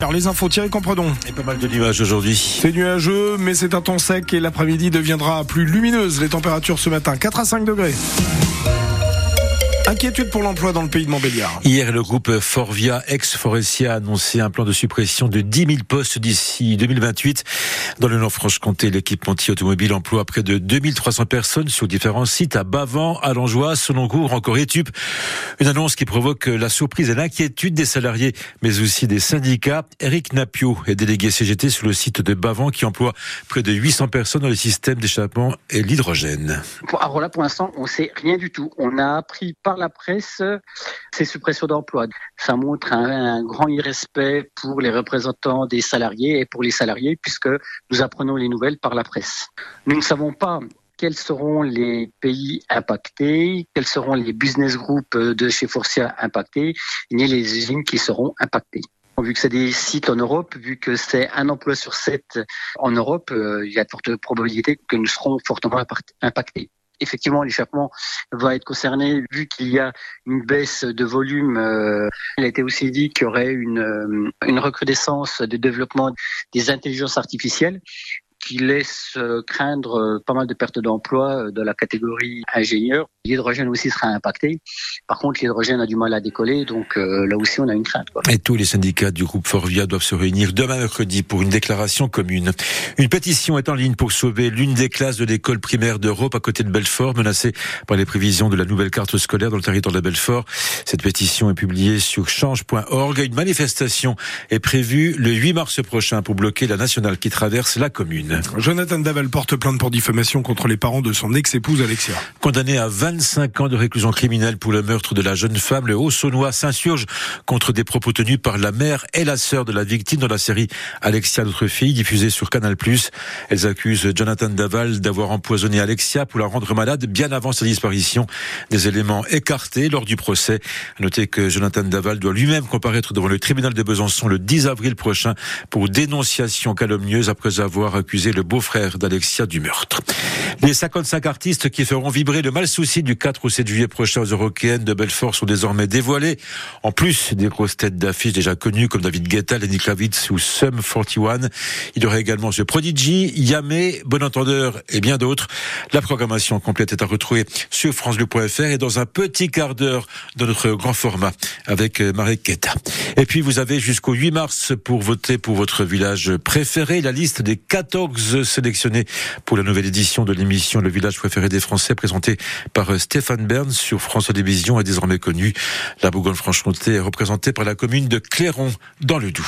Alors les infos, Thierry Compredon. Et pas mal de nuages aujourd'hui. C'est nuageux, mais c'est un temps sec et l'après-midi deviendra plus lumineuse. Les températures ce matin, 4 à 5 degrés. Inquiétude pour l'emploi dans le pays de Montbéliard. Hier, le groupe Forvia ex-Forestia a annoncé un plan de suppression de 10 000 postes d'ici 2028. Dans le Nord-Franche-Comté, l'équipementier automobile emploie près de 2300 personnes sur différents sites à Bavant, à Langeois, Sononcourt, encore Étup. Une annonce qui provoque la surprise et l'inquiétude des salariés, mais aussi des syndicats. Eric Napio est délégué CGT sur le site de Bavant qui emploie près de 800 personnes dans les systèmes d'échappement et l'hydrogène. Alors là, pour l'instant, on sait rien du tout. On a appris par la presse ces suppressions d'emplois. Ça montre un, grand irrespect pour les représentants des salariés et pour les salariés puisque nous apprenons les nouvelles par la presse. Nous ne savons pas quels seront les pays impactés, quels seront les business groups de chez Forcia impactés, ni les usines qui seront impactées. Vu que c'est des sites en Europe, vu que c'est un emploi sur sept en Europe, euh, il y a de fortes probabilités que nous serons fortement impactés effectivement, l'échappement va être concerné vu qu'il y a une baisse de volume. Euh, il a été aussi dit qu'il y aurait une, euh, une recrudescence de développement des intelligences artificielles qui laisse euh, craindre pas mal de pertes d'emplois de la catégorie ingénieur. L'hydrogène aussi sera impacté. Par contre, l'hydrogène a du mal à décoller, donc là aussi on a une crainte. Quoi. Et tous les syndicats du groupe Forvia doivent se réunir demain mercredi pour une déclaration commune. Une pétition est en ligne pour sauver l'une des classes de l'école primaire d'Europe à côté de Belfort, menacée par les prévisions de la nouvelle carte scolaire dans le territoire de Belfort. Cette pétition est publiée sur change.org. Une manifestation est prévue le 8 mars prochain pour bloquer la nationale qui traverse la commune. Jonathan Daval porte plainte pour diffamation contre les parents de son ex-épouse Alexia. Condamné à 25 ans de réclusion criminelle pour le meurtre de la jeune femme, le Haut-Saunois s'insurge contre des propos tenus par la mère et la sœur de la victime dans la série Alexia, notre fille, diffusée sur Canal+. Elles accusent Jonathan Daval d'avoir empoisonné Alexia pour la rendre malade bien avant sa disparition. Des éléments écartés lors du procès. Notez que Jonathan Daval doit lui-même comparaître devant le tribunal de Besançon le 10 avril prochain pour dénonciation calomnieuse après avoir accusé le beau-frère d'Alexia du meurtre. Les 55 artistes qui feront vibrer le mal souci du 4 ou 7 juillet prochain aux Européennes de Belfort sont désormais dévoilés. En plus des grosses têtes d'affiches déjà connues comme David Guetta, Lenny Kravitz ou Sum 41, il y aura également The Prodigy, Yamé, Bon Entendeur et bien d'autres. La programmation complète est à retrouver sur francebleu.fr et dans un petit quart d'heure dans notre grand format avec Marie Guetta. Et puis vous avez jusqu'au 8 mars pour voter pour votre village préféré. La liste des 14 sélectionné pour la nouvelle édition de l'émission Le village préféré des Français présentée par Stéphane Bern sur France Télévisions est désormais connue. La Bourgogne-Franche-Comté est représentée par la commune de Clairon dans le Doubs.